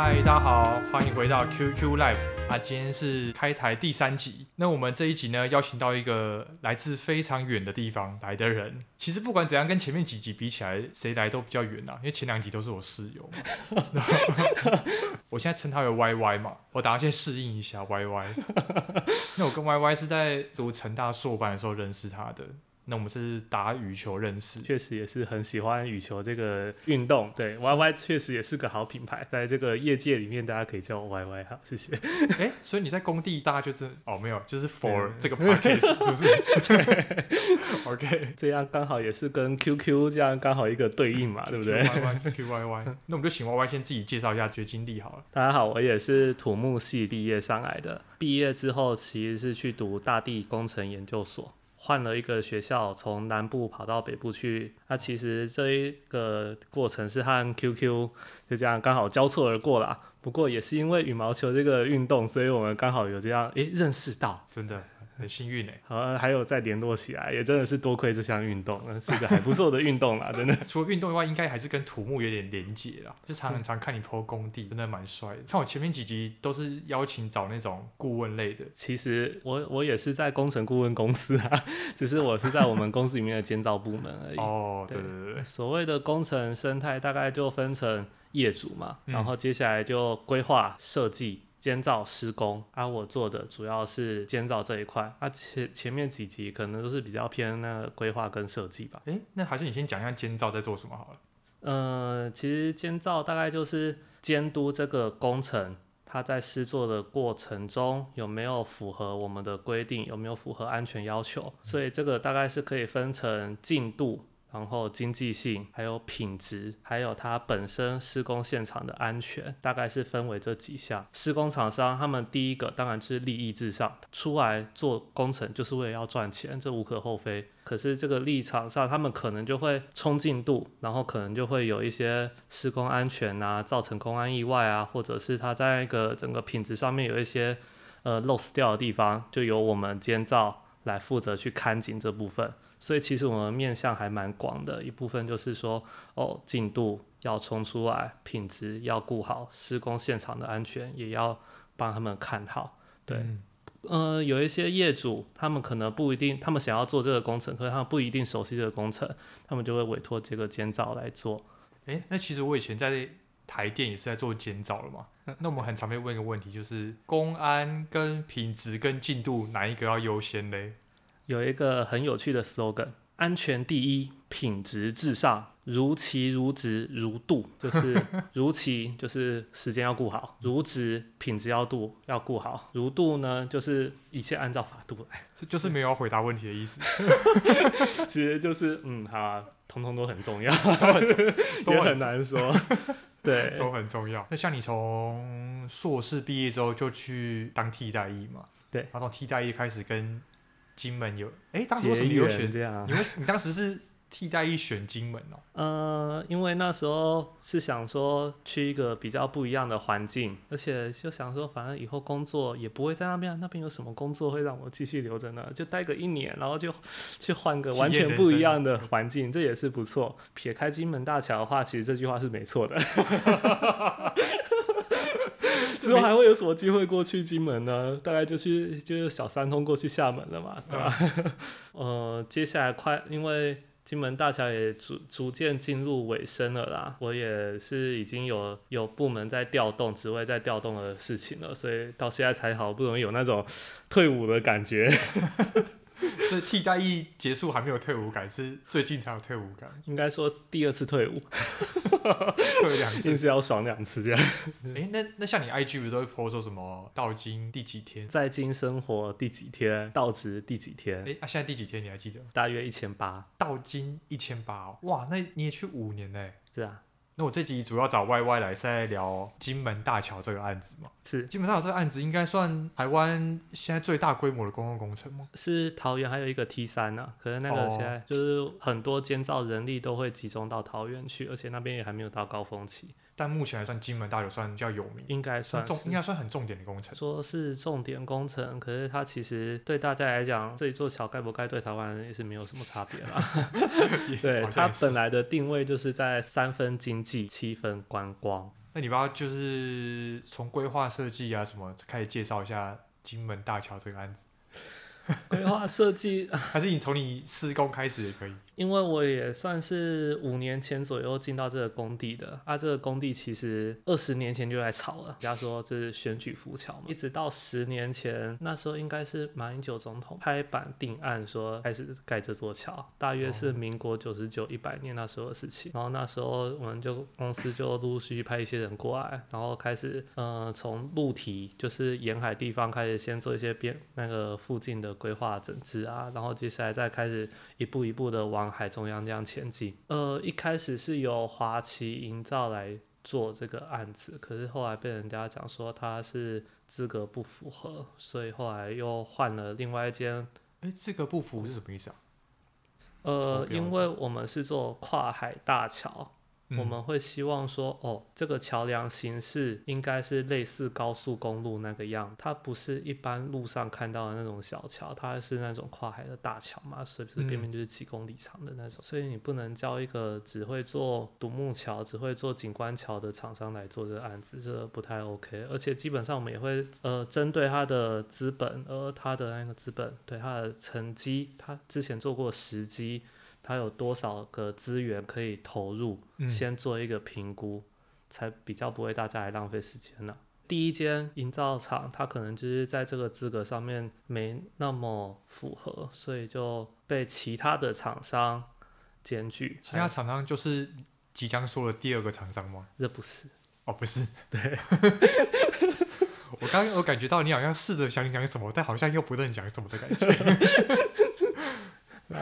嗨，大家好，欢迎回到 QQ Live 啊！今天是开台第三集。那我们这一集呢，邀请到一个来自非常远的地方来的人。其实不管怎样，跟前面几集比起来，谁来都比较远啊。因为前两集都是我室友。我现在称他为 Y Y 嘛，我打算先适应一下 Y Y。那我跟 Y Y 是在读成大硕班的时候认识他的。那我们是打羽球认识，确实也是很喜欢羽球这个运动。对，Y Y 确实也是个好品牌，在这个业界里面，大家可以叫我 Y Y 哈，谢谢。哎、欸，所以你在工地，大家就是哦，没有，就是 for 这个 podcast 是不是？对，OK，这样刚好也是跟 Q Q 这样刚好一个对应嘛，对不对？Y Y Q Y Y，那我们就请 Y Y 先自己介绍一下学经历好了。大家好，我也是土木系毕业上来的，毕业之后其实是去读大地工程研究所。换了一个学校，从南部跑到北部去。那其实这一个过程是和 QQ 就这样刚好交错而过了。不过也是因为羽毛球这个运动，所以我们刚好有这样诶认识到，真的。很幸运呢，好，还有再联络起来，也真的是多亏这项运动，是一个还不错的运动啦，真的。除了运动以外，应该还是跟土木有点连结啦。就常很常看你 po 工地，真的蛮帅的。看我前面几集都是邀请找那种顾问类的。其实我我也是在工程顾问公司啊，只是我是在我们公司里面的监造部门而已。哦，对对对对。所谓的工程生态，大概就分成业主嘛，然后接下来就规划设计。监造施工，啊，我做的主要是监造这一块，啊前前面几集可能都是比较偏那个规划跟设计吧。诶，那还是你先讲一下监造在做什么好了。呃，其实监造大概就是监督这个工程，它在施作的过程中有没有符合我们的规定，有没有符合安全要求，所以这个大概是可以分成进度。然后经济性，还有品质，还有它本身施工现场的安全，大概是分为这几项。施工厂商他们第一个当然就是利益至上，出来做工程就是为了要赚钱，这无可厚非。可是这个立场上，他们可能就会冲进度，然后可能就会有一些施工安全啊，造成工安意外啊，或者是它在一个整个品质上面有一些呃 loss 掉的地方，就由我们监造来负责去看紧这部分。所以其实我们面向还蛮广的，一部分就是说，哦，进度要冲出来，品质要顾好，施工现场的安全也要帮他们看好。对，嗯、呃，有一些业主，他们可能不一定，他们想要做这个工程，可是他们不一定熟悉这个工程，他们就会委托这个监造来做。诶，那其实我以前在台电也是在做监造了嘛。那那我们很常被问一个问题，就是公安跟品质跟进度哪一个要优先嘞？有一个很有趣的 slogan：安全第一，品质至上，如期如质如度，就是如期就是时间要顾好，如质品质要度要顾好，如度呢就是一切按照法度来，这就是没有回答问题的意思。其实就是嗯，好啊，通通都很重要，都很，很难说，对，都很重要。那像你从硕士毕业之后就去当替代役嘛？对，然后从替代役开始跟。金门有，哎、欸，当时为什么你有选这样？你为你当时是替代役选金门哦？呃，因为那时候是想说去一个比较不一样的环境，而且就想说，反正以后工作也不会在那边，那边有什么工作会让我继续留着呢？就待个一年，然后就去换个完全不一样的环境，这也是不错。撇开金门大桥的话，其实这句话是没错的。之后还会有什么机会过去金门呢？大概就去就是小三通过去厦门了嘛，对吧？嗯、呃，接下来快，因为金门大桥也逐逐渐进入尾声了啦，我也是已经有有部门在调动，职位在调动的事情了，所以到现在才好不容易有那种退伍的感觉。所以替代役结束还没有退伍感，是最近才有退伍感。应该说第二次退伍，退两次，是要爽两次这样。哎、欸，那那像你 IG 不是都会 po 说什么到今第几天，在京生活第几天，到职第几天？哎、欸，啊，现在第几天你还记得？大约一千八，到今一千八，哇，那你也去五年嘞？是啊。那我这集主要找 Y Y 来是在聊金门大桥这个案子嘛？是金门大桥这个案子应该算台湾现在最大规模的公共工程吗？是桃园还有一个 T 三呢，可是那个现在就是很多监造人力都会集中到桃园去，而且那边也还没有到高峰期。但目前还算金门大桥算比较有名，应该算重，应该算很重点的工程。说是重点工程，可是它其实对大家来讲，这一座桥该不该对台湾人也是没有什么差别啦。对，它本来的定位就是在三分经济，七分观光。那你不要就是从规划设计啊什么开始介绍一下金门大桥这个案子？规划设计，还是你从你施工开始也可以。因为我也算是五年前左右进到这个工地的，啊，这个工地其实二十年前就在炒了，人家说这是选举浮桥嘛，一直到十年前，那时候应该是马英九总统拍板定案说开始盖这座桥，大约是民国九十九一百年那时候的事情，然后那时候我们就公司就陆续派一些人过来，然后开始嗯从陆堤就是沿海地方开始先做一些边那个附近的规划整治啊，然后接下来再开始一步一步的往海中央这样前进，呃，一开始是由华旗营造来做这个案子，可是后来被人家讲说他是资格不符合，所以后来又换了另外一间。哎，资格不符是什么意思啊？呃，因为我们是做跨海大桥。我们会希望说，哦，这个桥梁形式应该是类似高速公路那个样，它不是一般路上看到的那种小桥，它是那种跨海的大桥嘛，随随便便就是几公里长的那种，所以你不能叫一个只会做独木桥、只会做景观桥的厂商来做这个案子，这个不太 OK。而且基本上我们也会呃针对他的资本，而他的那个资本对他的成绩，他之前做过时机。它有多少个资源可以投入？嗯、先做一个评估，才比较不会大家来浪费时间呢。第一间营造厂，它可能就是在这个资格上面没那么符合，所以就被其他的厂商检举。其他厂商就是即将说的第二个厂商吗？这不是。哦，不是。对。我刚刚有感觉到你好像试着想讲什么，但好像又不能讲什么的感觉。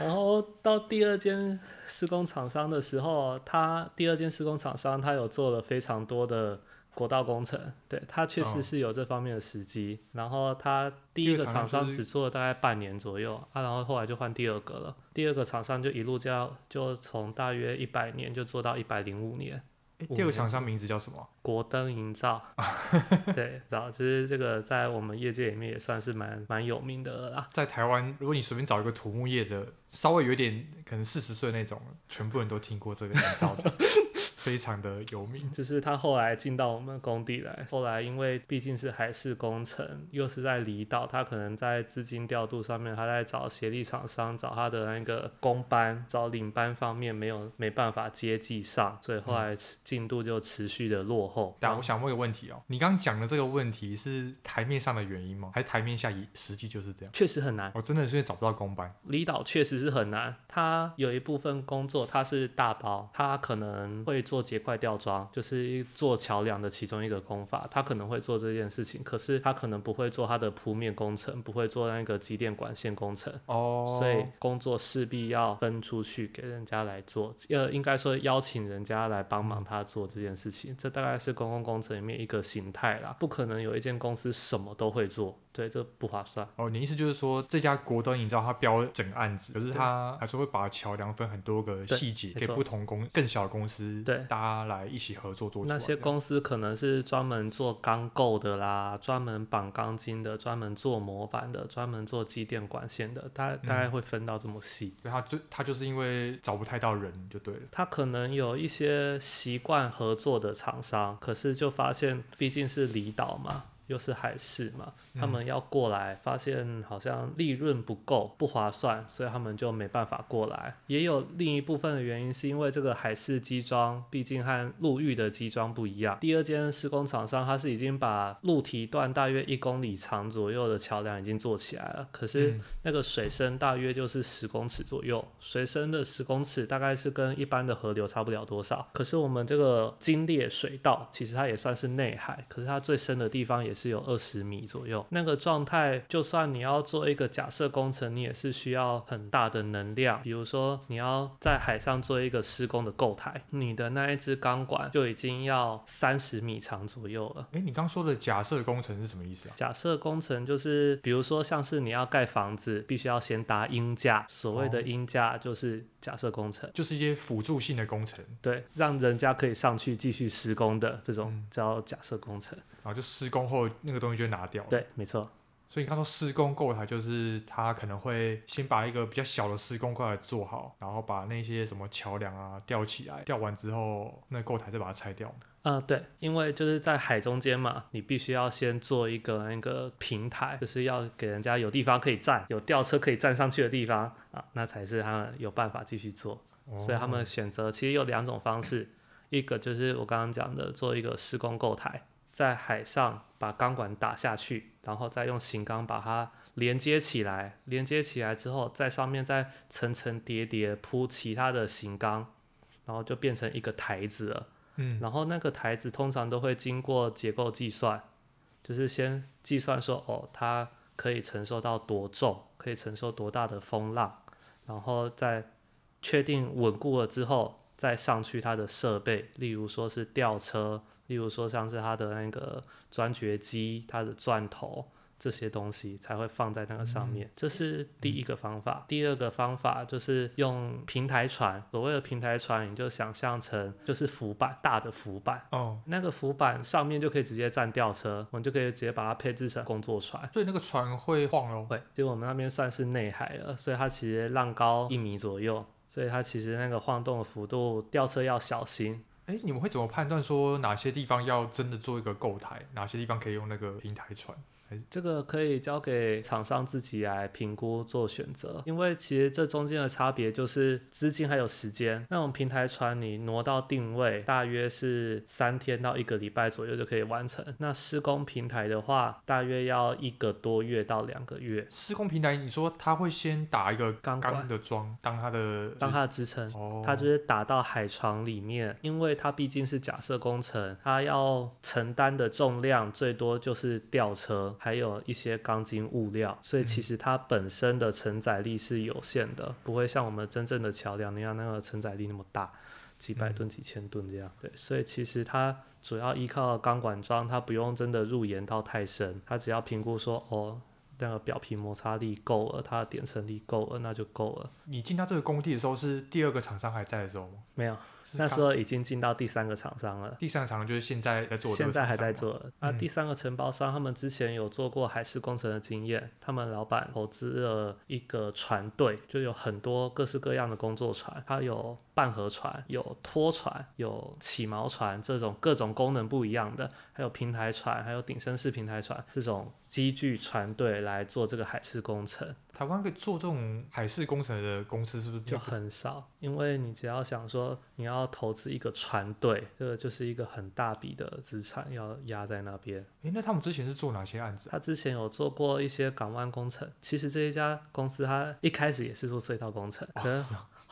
然后到第二间施工厂商的时候，他第二间施工厂商他有做了非常多的国道工程，对，他确实是有这方面的时机。哦、然后他第一个厂商只做了大概半年左右啊，然后后来就换第二个了。第二个厂商就一路这样，就从大约一百年就做到一百零五年。第二个厂商名字叫什么？国灯营造。对，然后其实这个在我们业界里面也算是蛮蛮有名的啦。在台湾，如果你随便找一个土木业的，稍微有点可能四十岁那种，全部人都听过这个营造厂。非常的有名，就是他后来进到我们工地来，后来因为毕竟是海事工程，又是在离岛，他可能在资金调度上面，他在找协力厂商，找他的那个工班，找领班方面没有没办法接济上，所以后来进度就持续的落后。但我想问个问题哦，你刚刚讲的这个问题是台面上的原因吗？还是台面下也实际就是这样？确实很难，我真的是找不到工班。离岛确实是很难，他有一部分工作他是大包，他可能会做。做结块吊装就是做桥梁的其中一个工法，他可能会做这件事情，可是他可能不会做他的铺面工程，不会做那个机电管线工程哦，所以工作势必要分出去给人家来做，呃，应该说邀请人家来帮忙他做这件事情，这大概是公共工程里面一个形态啦，不可能有一间公司什么都会做。对，这不划算。哦，你意思就是说，这家国登营造它标整个案子，可是他还是会把桥梁分很多个细节给不同公更小的公司，对，大家来一起合作做。那些公司可能是专门做钢构的啦，专门绑钢筋的，专门做模板的，专门做机电管线的，大大概会分到这么细。对，他就他就是因为找不太到人就对了。他可能有一些习惯合作的厂商，可是就发现毕竟是离岛嘛。又是海事嘛，他们要过来，发现好像利润不够，不划算，所以他们就没办法过来。也有另一部分的原因，是因为这个海事机桩毕竟和陆域的机桩不一样。第二间施工厂商，他是已经把陆堤段大约一公里长左右的桥梁已经做起来了，可是那个水深大约就是十公尺左右，水深的十公尺大概是跟一般的河流差不了多少。可是我们这个金烈水道，其实它也算是内海，可是它最深的地方也是有二十米左右，那个状态，就算你要做一个假设工程，你也是需要很大的能量。比如说，你要在海上做一个施工的构台，你的那一支钢管就已经要三十米长左右了。诶，你刚说的假设工程是什么意思啊？假设工程就是，比如说像是你要盖房子，必须要先搭鹰架，所谓的鹰架就是假设工程，就是一些辅助性的工程，对，让人家可以上去继续施工的这种叫假设工程。然后就施工后那个东西就拿掉了。对，没错。所以你刚说施工构台，就是他可能会先把一个比较小的施工构台做好，然后把那些什么桥梁啊吊起来，吊完之后，那构台再把它拆掉。嗯、呃，对，因为就是在海中间嘛，你必须要先做一个那个平台，就是要给人家有地方可以站，有吊车可以站上去的地方啊，那才是他们有办法继续做。哦、所以他们选择其实有两种方式，一个就是我刚刚讲的做一个施工构台，在海上把钢管打下去，然后再用型钢把它连接起来，连接起来之后，在上面再层层叠叠铺其他的型钢，然后就变成一个台子了。嗯，然后那个台子通常都会经过结构计算，就是先计算说，哦，它可以承受到多重，可以承受多大的风浪，然后再确定稳固了之后，再上去它的设备，例如说是吊车，例如说像是它的那个钻掘机，它的钻头。这些东西才会放在那个上面，这是第一个方法。第二个方法就是用平台船，所谓的平台船，你就想象成就是浮板，大的浮板。哦，那个浮板上面就可以直接站吊车，我们就可以直接把它配置成工作船。所以那个船会晃哦？会。其实我们那边算是内海了，所以它其实浪高一米左右，所以它其实那个晃动的幅度，吊车要小心。哎，你们会怎么判断说哪些地方要真的做一个构台，哪些地方可以用那个平台传？这个可以交给厂商自己来评估做选择，因为其实这中间的差别就是资金还有时间。那种平台船你挪到定位，大约是三天到一个礼拜左右就可以完成。那施工平台的话，大约要一个多月到两个月。施工平台，你说他会先打一个钢钢的桩当它的当它的支撑，它就是打到海床里面，因为它毕竟是假设工程，它要承担的重量最多就是吊车。还有一些钢筋物料，所以其实它本身的承载力是有限的，不会像我们真正的桥梁那样那个承载力那么大，几百吨、几千吨这样。对，所以其实它主要依靠钢管桩，它不用真的入岩到太深，它只要评估说哦，那个表皮摩擦力够了，它的点层力够了，那就够了。你进到这个工地的时候，是第二个厂商还在的时候吗？没有。那时候已经进到第三个厂商了。第三个厂商就是现在在做的。现在还在做。那、嗯啊、第三个承包商，他们之前有做过海事工程的经验，他们老板投资了一个船队，就有很多各式各样的工作船，它有半河船、有拖船、有起锚船，这种各种功能不一样的，还有平台船，还有顶升式平台船，这种机具船队来做这个海事工程。台湾可以做这种海事工程的公司是不是就很少？因为你只要想说你要投资一个船队，这个就是一个很大笔的资产要压在那边。诶，那他们之前是做哪些案子？他之前有做过一些港湾工程。其实这一家公司他一开始也是做隧道工程，可能。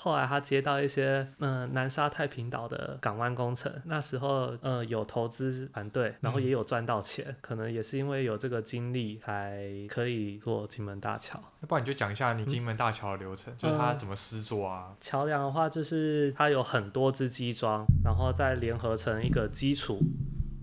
后来他接到一些嗯、呃、南沙太平岛的港湾工程，那时候嗯、呃、有投资团队，然后也有赚到钱，嗯、可能也是因为有这个经历才可以做金门大桥。要不然你就讲一下你金门大桥的流程，嗯、就是它怎么施作啊？桥梁的话，就是它有很多支基桩，然后再联合成一个基础。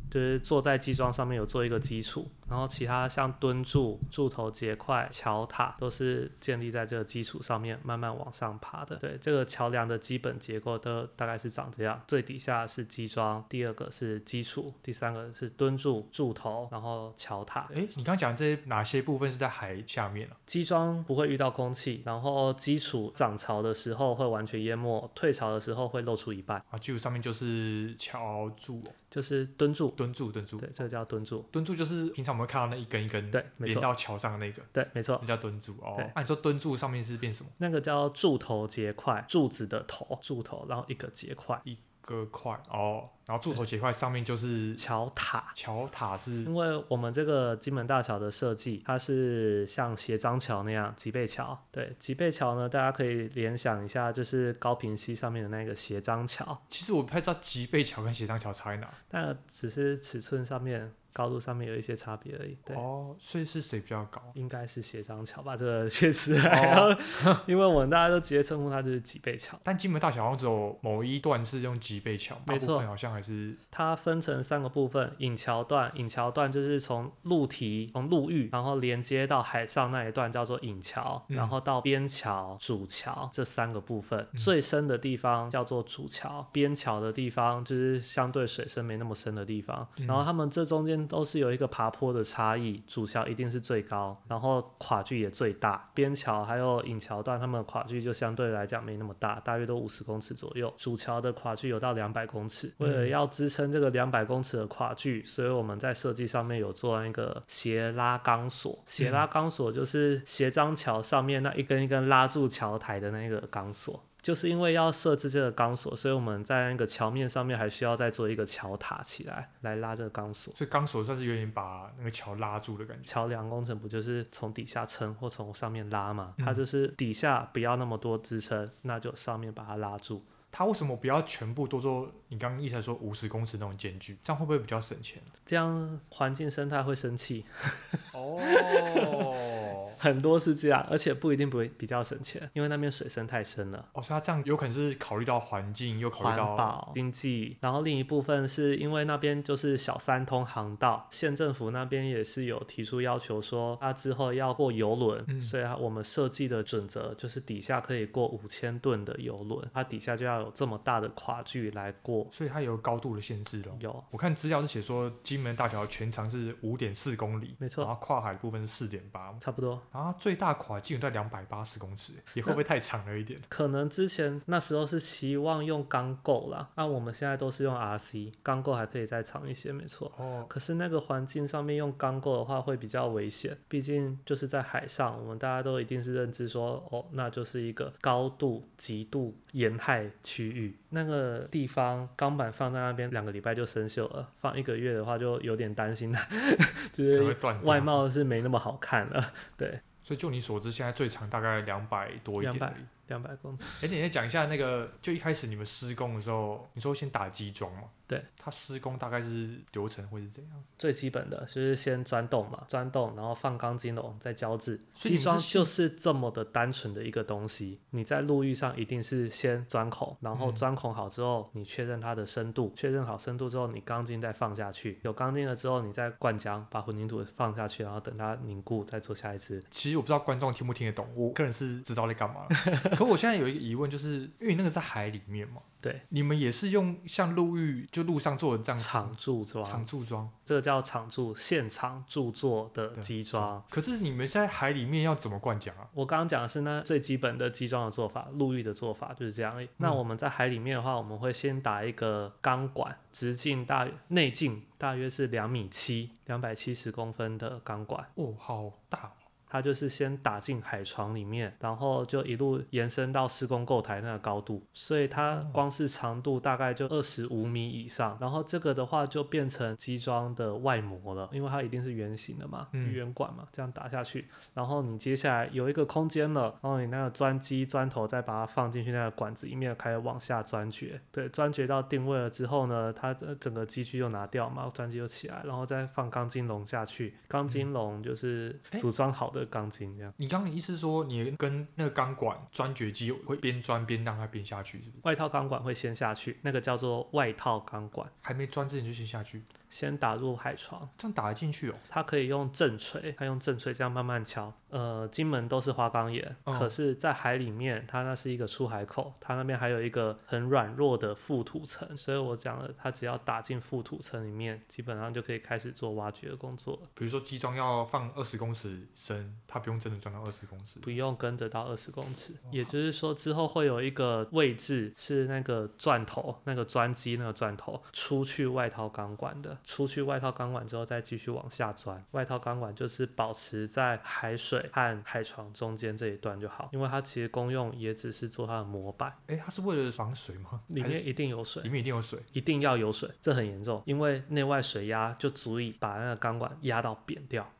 就是坐在基桩上面有做一个基础，然后其他像墩柱、柱头结块、桥塔都是建立在这个基础上面慢慢往上爬的。对，这个桥梁的基本结构都大概是长这样：最底下是基桩，第二个是基础，第三个是墩柱、柱头，然后桥塔。诶，你刚刚讲这些哪些部分是在海下面啊？基桩不会遇到空气，然后基础涨潮的时候会完全淹没，退潮的时候会露出一半。啊，基础上面就是桥柱。就是墩柱，墩柱，墩柱，对，这个叫墩柱。墩柱就是平常我们会看到那一根一根，对，连到桥上的那个，对，没错，那叫墩柱哦。那你说墩柱上面是变什么？那个叫柱头结块，柱子的头，柱头，然后一个结块，一。个块哦，然后柱头结块上面就是桥塔。桥塔是因为我们这个金门大桥的设计，它是像斜张桥那样脊背桥。对，脊背桥呢，大家可以联想一下，就是高平溪上面的那个斜张桥。其实我不太知道脊背桥跟斜张桥差在哪，但只是尺寸上面。高度上面有一些差别而已。对哦，所以是谁比较高？应该是斜张桥吧，这个确实。哦、因为我们大家都直接称呼它就是脊背桥。但金门大桥好像只有某一段是用脊背桥，没错，好像还是。它分成三个部分：引桥段，引桥段就是从陆堤、从陆域，然后连接到海上那一段叫做引桥，嗯、然后到边桥、主桥这三个部分。嗯、最深的地方叫做主桥，边桥的地方就是相对水深没那么深的地方。嗯、然后他们这中间。定都是有一个爬坡的差异，主桥一定是最高，然后跨距也最大，边桥还有引桥段，它们的跨距就相对来讲没那么大，大约都五十公尺左右。主桥的跨距有到两百公尺，为了要支撑这个两百公尺的跨距，所以我们在设计上面有做那个斜拉钢索。斜拉钢索就是斜张桥上面那一根一根拉住桥台的那个钢索。就是因为要设置这个钢索，所以我们在那个桥面上面还需要再做一个桥塔起来，来拉这个钢索。所以钢索算是有点把那个桥拉住的感觉。桥梁工程不就是从底下撑或从上面拉嘛？它就是底下不要那么多支撑，那就上面把它拉住。它为什么不要全部都做？你刚刚意思说五十公尺那种间距，这样会不会比较省钱？这样环境生态会生气。哦。很多是这样，而且不一定不会比较省钱，因为那边水深太深了。哦，所以它这样有可能是考虑到环境，又考虑到环保、经济，然后另一部分是因为那边就是小三通航道，县政府那边也是有提出要求说，它之后要过游轮，嗯、所以我们设计的准则就是底下可以过五千吨的游轮，它底下就要有这么大的跨距来过，所以它有高度的限制了。有，我看资料是写说金门大桥全长是五点四公里，没错，然后跨海部分是四点八，差不多，然后最大跨海基本在两百八十公尺，也会不会太长了一点？可能之前那时候是期望用钢构啦，那我们现在都是用 RC，钢构还可以再长一些，没错。哦。可是那个环境上面用钢构的话会比较危险，毕竟就是在海上，我们大家都一定是认知说，哦，那就是一个高度极度盐害区域，那个地方钢板放在那边两个礼拜就生锈了，放一个月的话就有点担心了，就是外貌是没那么好看了，对。所以就你所知，现在最长大概两百多一点。两百两百公尺。哎、欸，你再讲一下那个，就一开始你们施工的时候，你说先打基桩嘛？对。它施工大概是流程会是怎样？最基本的就是先钻洞嘛，钻洞，然后放钢筋笼，再浇制。基桩就是这么的单纯的一个东西。你在路域上一定是先钻孔，然后钻孔好之后，你确认它的深度，确认好深度之后，你钢筋再放下去。有钢筋了之后，你再灌浆，把混凝土放下去，然后等它凝固，再做下一次。其实我不知道观众听不听得懂，我个人是知道在干嘛。可我现在有一个疑问，就是因为那个在海里面嘛。对，你们也是用像陆域就路上做的这样场驻桩，场柱桩，这个叫场柱，现场驻作的基桩。可是你们在海里面要怎么灌浆啊？我刚刚讲的是那最基本的基桩的做法，陆域的做法就是这样。嗯、那我们在海里面的话，我们会先打一个钢管，直径大约内径大约是两米七，两百七十公分的钢管。哦，好大。它就是先打进海床里面，然后就一路延伸到施工构台那个高度，所以它光是长度大概就二十五米以上。然后这个的话就变成机桩的外模了，因为它一定是圆形的嘛，圆管嘛，这样打下去。然后你接下来有一个空间了，然后你那个钻机钻头再把它放进去那个管子里面，开始往下钻掘。对，钻掘到定位了之后呢，它的整个机具就拿掉嘛，钻机就起来，然后再放钢筋笼下去。钢筋笼就是组装好的。钢筋这样，你刚刚的意思说，你跟那个钢管钻掘机会边钻边让它边下去，是不是？外套钢管会先下去，那个叫做外套钢管，还没钻之前就先下去。先打入海床，这样打得进去哦。它可以用正锤，它用正锤这样慢慢敲。呃，金门都是花岗岩，嗯、可是，在海里面，它那是一个出海口，它那边还有一个很软弱的覆土层，所以我讲了，它只要打进覆土层里面，基本上就可以开始做挖掘的工作。比如说机桩要放二十公尺深，它不用真的钻到二十公尺，不用跟着到二十公尺，哦、也就是说之后会有一个位置是那个钻头，那个钻机那个钻头出去外掏钢管的。出去外套钢管之后，再继续往下钻。外套钢管就是保持在海水和海床中间这一段就好，因为它其实功用也只是做它的模板。诶，它是为了防水吗？里面一定有水，里面一定有水，一定要有水，这很严重，因为内外水压就足以把那个钢管压到扁掉。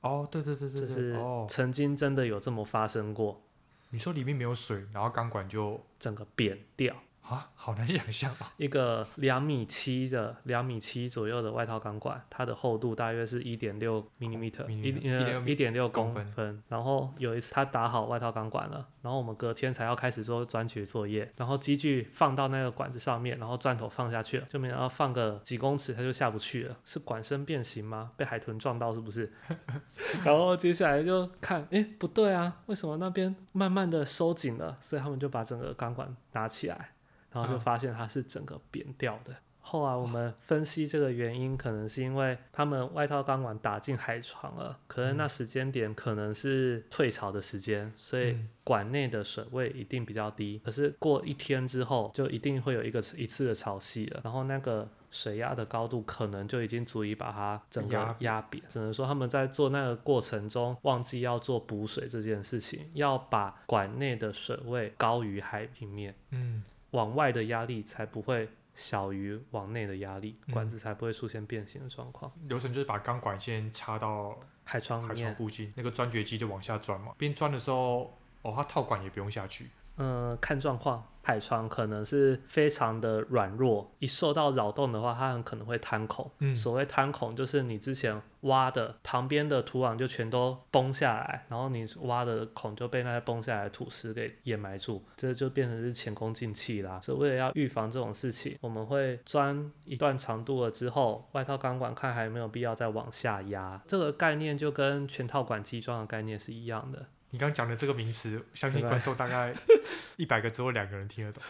哦，对对对对，就是曾经真的有这么发生过。你说里面没有水，然后钢管就整个扁掉。啊，好难想象啊！一个两米七的两米七左右的外套钢管，它的厚度大约是一点六 millimeter，一一点六公分。然后有一次他打好外套钢管了，然后我们隔天才要开始做钻取作业，然后机具放到那个管子上面，然后钻头放下去了，就没想到放个几公尺它就下不去了，是管身变形吗？被海豚撞到是不是？然后接下来就看，哎，不对啊，为什么那边慢慢的收紧了？所以他们就把整个钢管拿起来。然后就发现它是整个扁掉的。后来我们分析这个原因，可能是因为他们外套钢管打进海床了，可能那时间点可能是退潮的时间，所以管内的水位一定比较低。可是过一天之后，就一定会有一个一次的潮汐了，然后那个水压的高度可能就已经足以把它整个压扁。只能说他们在做那个过程中忘记要做补水这件事情，要把管内的水位高于海平面，嗯，往外的压力才不会。小于往内的压力，管子才不会出现变形的状况。嗯。流程就是把钢管先插到海床里面，海窗附近，那个钻掘机就往下钻嘛。边钻的时候，哦，它套管也不用下去。嗯、呃，看状况。海床可能是非常的软弱，一受到扰动的话，它很可能会坍孔。嗯，所谓坍孔就是你之前挖的旁边的土壤就全都崩下来，然后你挖的孔就被那些崩下来的土石给掩埋住，这就变成是前功尽弃啦。所以为了要预防这种事情，我们会钻一段长度了之后，外套钢管看还有没有必要再往下压。这个概念就跟全套管机装的概念是一样的。你刚讲的这个名词，相信观众大概 一百个只有两个人听得懂。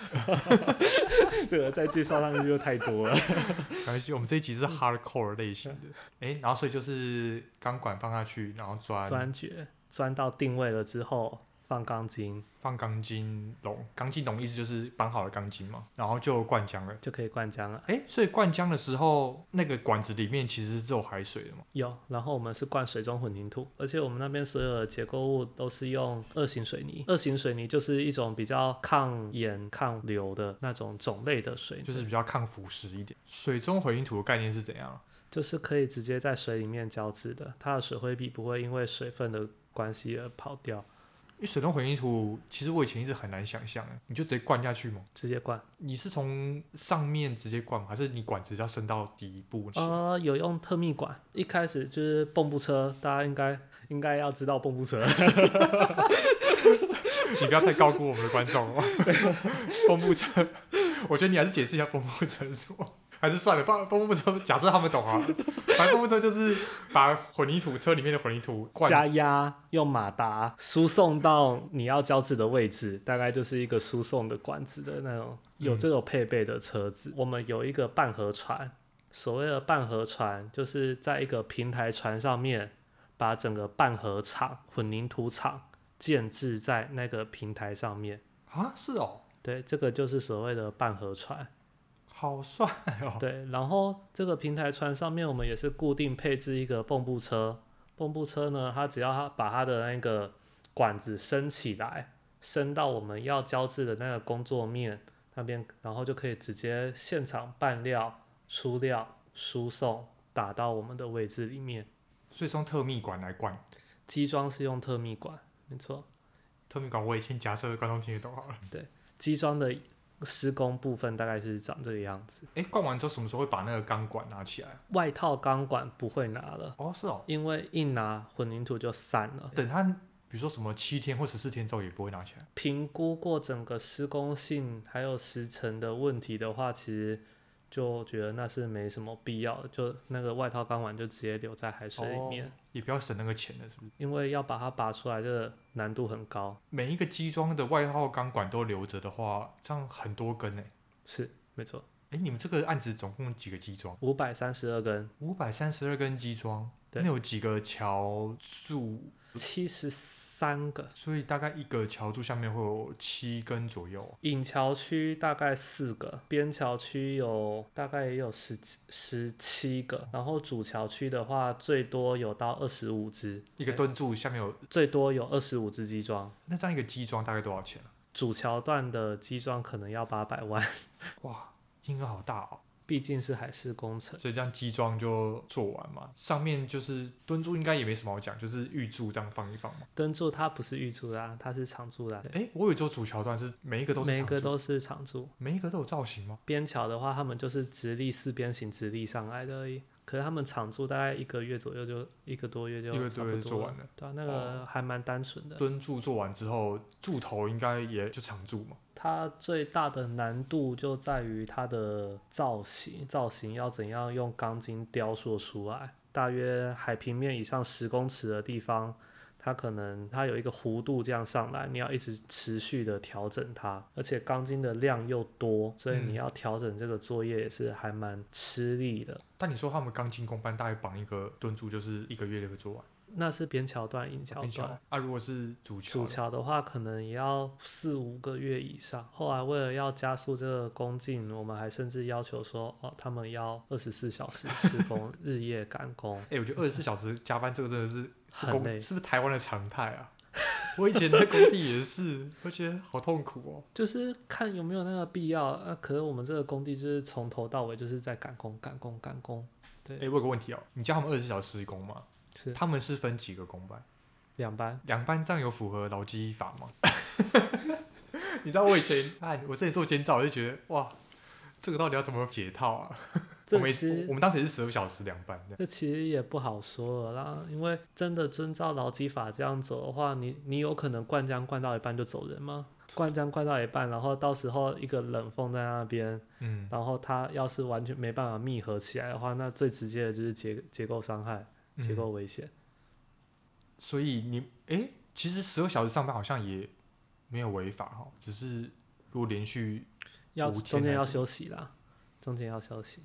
这个再介绍上去就太多了。没关系，我们这一集是 hardcore 类型的。哎、欸，然后所以就是钢管放下去，然后钻钻掘，钻到定位了之后。放钢筋，放钢筋笼，钢筋笼意思就是绑好了钢筋嘛，然后就灌浆了，就可以灌浆了。哎、欸，所以灌浆的时候，那个管子里面其实是有海水的嘛？有，然后我们是灌水中混凝土，而且我们那边所有的结构物都是用二型水泥。二型水泥就是一种比较抗盐、抗硫的那种种类的水泥，就是比较抗腐蚀一点。水中混凝土的概念是怎样？就是可以直接在水里面交织的，它的水灰比不会因为水分的关系而跑掉。因为水中混凝土，其实我以前一直很难想象，你就直接灌下去吗？直接灌。你是从上面直接灌吗？还是你管子要伸到底部？呃，有用特密管。一开始就是蹦布车，大家应该应该要知道蹦布车。你不要太高估我们的观众哦。蹦布车，我觉得你还是解释一下蹦布车是什么。还是算了，蹦蹦布车，假设他们懂啊。反正就是把混凝土车里面的混凝土灌加压，用马达输送到你要浇制的位置，大概就是一个输送的管子的那种，有这种配备的车子。嗯、我们有一个半河船，所谓的半河船，就是在一个平台船上面，把整个半河厂混凝土厂建制在那个平台上面啊？是哦，对，这个就是所谓的半河船。好帅哦！对，然后这个平台船上面，我们也是固定配置一个泵布车。泵布车呢，它只要它把它的那个管子升起来，升到我们要交制的那个工作面那边，然后就可以直接现场拌料、出料、输送，打到我们的位置里面。所以是用特密管来灌，机装是用特密管，没错。特密管我已经假设观众听得懂好了。对，机装的。施工部分大概是长这个样子。哎，灌完之后什么时候会把那个钢管拿起来？外套钢管不会拿了。哦，是哦，因为一拿混凝土就散了。等它，比如说什么七天或十四天之后也不会拿起来。评估过整个施工性还有时程的问题的话，其实。就觉得那是没什么必要的，就那个外套钢管就直接留在海水里面，也不要省那个钱了，是不是？因为要把它拔出来，这个难度很高。每一个机装的外套钢管都留着的话，这样很多根呢。是，没错。哎，你们这个案子总共几个机装？五百三十二根。五百三十二根机装，那有几个桥柱？七十三个，所以大概一个桥柱下面会有七根左右。引桥区大概四个，边桥区有大概也有十十七个，然后主桥区的话最多有到二十五只。一个墩柱下面有最多有二十五只机桩。那这样一个机桩大概多少钱啊？主桥段的机桩可能要八百万。哇，金额好大哦。毕竟是海事工程，所以这样机装就做完嘛。上面就是墩柱，应该也没什么好讲，就是预柱这样放一放嘛。墩柱它不是预铸的啊，它是长柱啦。哎，我有做主桥段是每一个都是每一个都是长柱，每一个都有造型吗？边桥的话，他们就是直立四边形直立上来的而已。可是他们常驻大概一个月左右，就一个多月就差不多做完了。对啊，那个还蛮单纯的。墩柱做完之后，柱头应该也就常柱嘛。它最大的难度就在于它的造型，造型要怎样用钢筋雕塑出来？大约海平面以上十公尺的地方，它可能它有一个弧度这样上来，你要一直持续的调整它，而且钢筋的量又多，所以你要调整这个作业也是还蛮吃力的。嗯、但你说他们钢筋工班大概绑一个墩柱就是一个月就会做完？那是边桥段、引桥段啊。如果是主桥，主桥的话，可能也要四五个月以上。后来为了要加速这个工进，我们还甚至要求说，哦，他们要二十四小时施工，日夜赶工。哎、欸，我觉得二十四小时加班这个真的是，是很累，是不是台湾的常态啊？我以前在工地也是，我觉得好痛苦哦。就是看有没有那个必要啊。可是我们这个工地就是从头到尾就是在赶工、赶工、赶工。对。哎、欸，我有个问题哦，你叫他们二十四小时施工吗？是，他们是分几个工班？两班，两班这样有符合劳基法吗？你知道我以前，哎，我之前做监造，我就觉得哇，这个到底要怎么解套啊？这我们我们当时也是十二小时两班的。这其实也不好说了啦，因为真的遵照劳基法这样走的话，你你有可能灌浆灌到一半就走人吗？灌浆灌到一半，然后到时候一个冷缝在那边，嗯，然后它要是完全没办法密合起来的话，那最直接的就是结结构伤害。结构危险、嗯，所以你哎、欸，其实十二小时上班好像也没有违法哈，只是如果连续要中间要休息啦，中间要休息。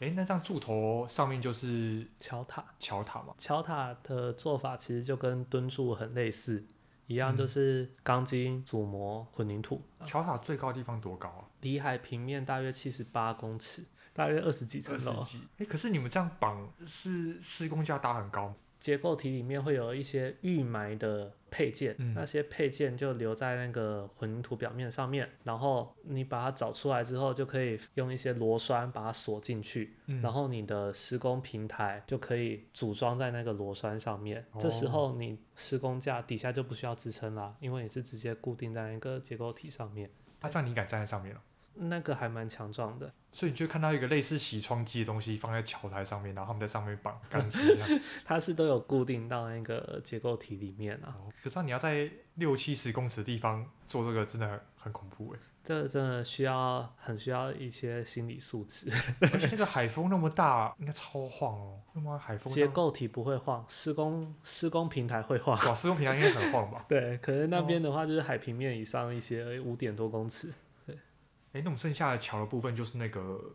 哎、欸，那这样柱头上面就是桥塔，桥塔嘛？桥塔的做法其实就跟墩柱很类似，一样就是钢筋、组模、混凝土。桥塔最高地方多高啊？离海平面大约七十八公尺。大约二十几层楼。哎，可是你们这样绑是施工价搭很高？结构体里面会有一些预埋的配件，嗯，那些配件就留在那个混凝土表面上面，然后你把它找出来之后，就可以用一些螺栓把它锁进去，嗯，然后你的施工平台就可以组装在那个螺栓上面。哦，这时候你施工架底下就不需要支撑啦，因为你是直接固定在那个结构体上面。那这样你敢站在上面了？那个还蛮强壮的，所以你就看到一个类似洗窗机的东西放在桥台上面，然后他们在上面绑钢筋这样。它是都有固定到那个结构体里面啊。哦、可是你要在六七十公尺的地方做这个，真的很恐怖哎。这个真的需要很需要一些心理素质。而且那个海风那么大，应该超晃哦。那么海风？结构体不会晃，施工施工平台会晃。哇，施工平台应该很晃吧？对，可是那边的话就是海平面以上一些，五点多公尺。哎，那我们剩下的桥的部分就是那个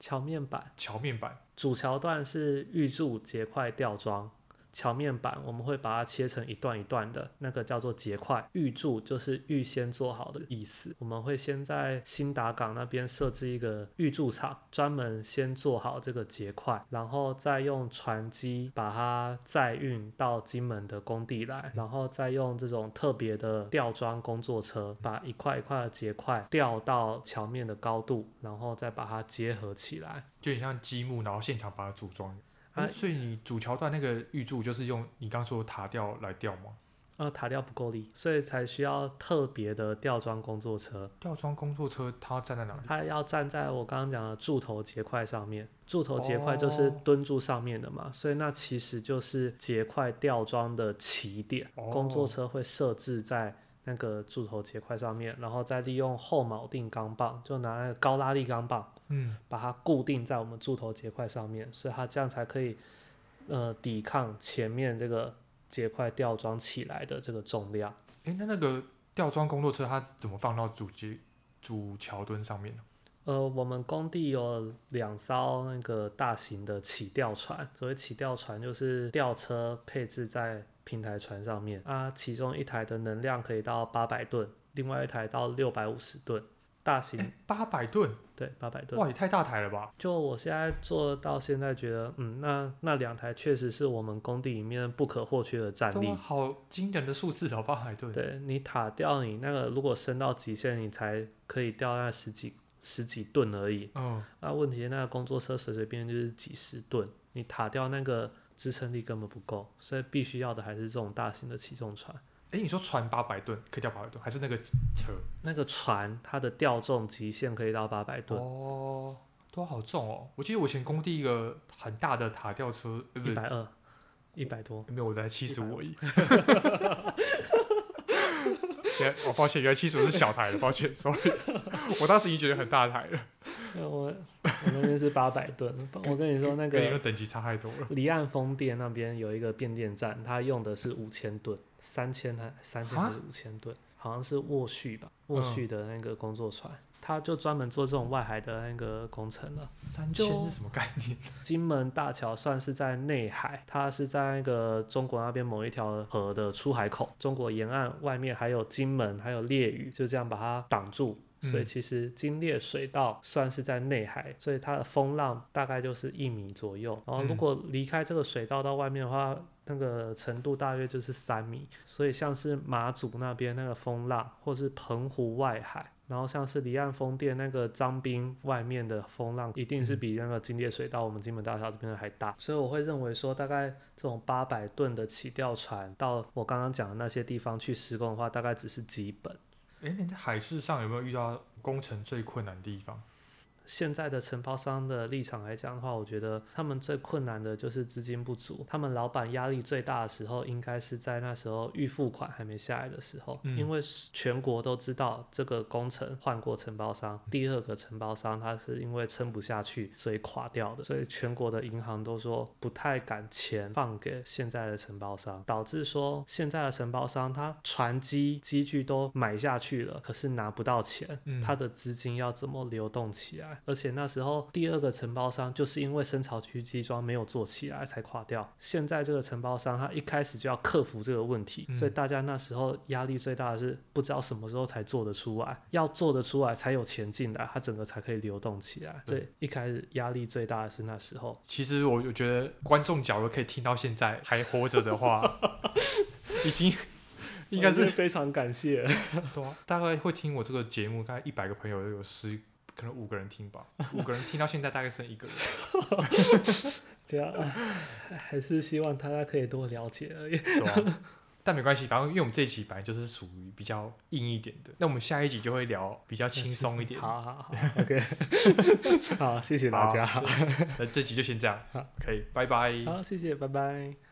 桥面板。桥面板主桥段是预祝结块吊装。桥面板我们会把它切成一段一段的，那个叫做结块。预铸就是预先做好的意思。我们会先在新达港那边设置一个预铸厂，专门先做好这个结块，然后再用船机把它载运到金门的工地来，然后再用这种特别的吊装工作车，把一块一块的结块吊到桥面的高度，然后再把它结合起来，就像积木，然后现场把它组装。啊，所以你主桥段那个预柱就是用你刚说的塔吊来吊吗？呃，塔吊不够力，所以才需要特别的吊装工作车。吊装工作车它要站在哪里？它要站在我刚刚讲的柱头结块上面。柱头结块就是墩柱上面的嘛，哦，所以那其实就是结块吊装的起点。哦。工作车会设置在那个柱头结块上面，然后再利用后锚定钢棒，就拿那个高拉力钢棒。嗯，把它固定在我们柱头结块上面，所以它这样才可以，呃，抵抗前面这个结块吊装起来的这个重量。诶，那那个吊装工作车它怎么放到主机主桥墩上面呢？呃，我们工地有两艘那个大型的起吊船，所谓起吊船就是吊车配置在平台船上面啊，其中一台的能量可以到八百吨，另外一台到六百五十吨。大型八百吨，对，八百吨，哇，也太大台了吧！就我现在做到现在，觉得，嗯，那那两台确实是我们工地里面不可或缺的战力。好惊人的数字哦，八百吨。对，你塔吊你那个，如果升到极限，你才可以吊那十几十几吨而已。嗯。那问题是那个工作车随随便便就是几十吨，你塔吊那个支撑力根本不够，所以必须要的还是这种大型的起重船。哎，你说船八百吨可以吊八百吨，还是那个车？那个船它的吊重极限可以到八百吨。哦，都好重哦！我记得我以前工地一个很大的塔吊车，一百二，一百多。没有，我才七十五而已。我抱歉，原来七十五是小台的，抱歉，，sorry，我当时已经觉得很大台了。我 我那边是八百吨，我跟你说那个等级差太多了。离岸风电那边有一个变电站，它用的是五千吨，三千还三千还是五千吨？好像是沃旭吧，沃旭的那个工作船，他、嗯、就专门做这种外海的那个工程了。三千是什么概念？金门大桥算是在内海，它是在那个中国那边某一条河的出海口，中国沿岸外面还有金门，还有烈屿，就这样把它挡住。所以其实金烈水道算是在内海，所以它的风浪大概就是一米左右。然后如果离开这个水道到外面的话，那个程度大约就是三米。所以像是马祖那边那个风浪，或是澎湖外海，然后像是离岸风电那个张滨外面的风浪，一定是比那个金烈水道我们金门大桥这边的还大。所以我会认为说，大概这种八百吨的起吊船到我刚刚讲的那些地方去施工的话，大概只是基本。哎，你在海事上有没有遇到工程最困难的地方？现在的承包商的立场来讲的话，我觉得他们最困难的就是资金不足。他们老板压力最大的时候，应该是在那时候预付款还没下来的时候，嗯、因为全国都知道这个工程换过承包商，第二个承包商他是因为撑不下去，所以垮掉的。所以全国的银行都说不太敢钱放给现在的承包商，导致说现在的承包商他船机机具都买下去了，可是拿不到钱，嗯、他的资金要怎么流动起来？而且那时候第二个承包商就是因为深潮区机桩没有做起来才垮掉。现在这个承包商他一开始就要克服这个问题，嗯、所以大家那时候压力最大的是不知道什么时候才做得出来，要做得出来才有钱进来，它整个才可以流动起来。所以一开始压力最大的是那时候。其实我我觉得观众假如可以听到现在还活着的话，已经应该是非常感谢。对啊，大概会听我这个节目，大概一百个朋友都有十。可能五个人听吧，五个人听到现在大概剩一个人。这样，还是希望大家可以多了解而已。对啊，但没关系，反正因为我们这一集本来就是属于比较硬一点的，那我们下一集就会聊比较轻松一点。好好好，OK。好，谢谢大家。那这集就先这样，可以，拜拜。好，谢谢，拜拜。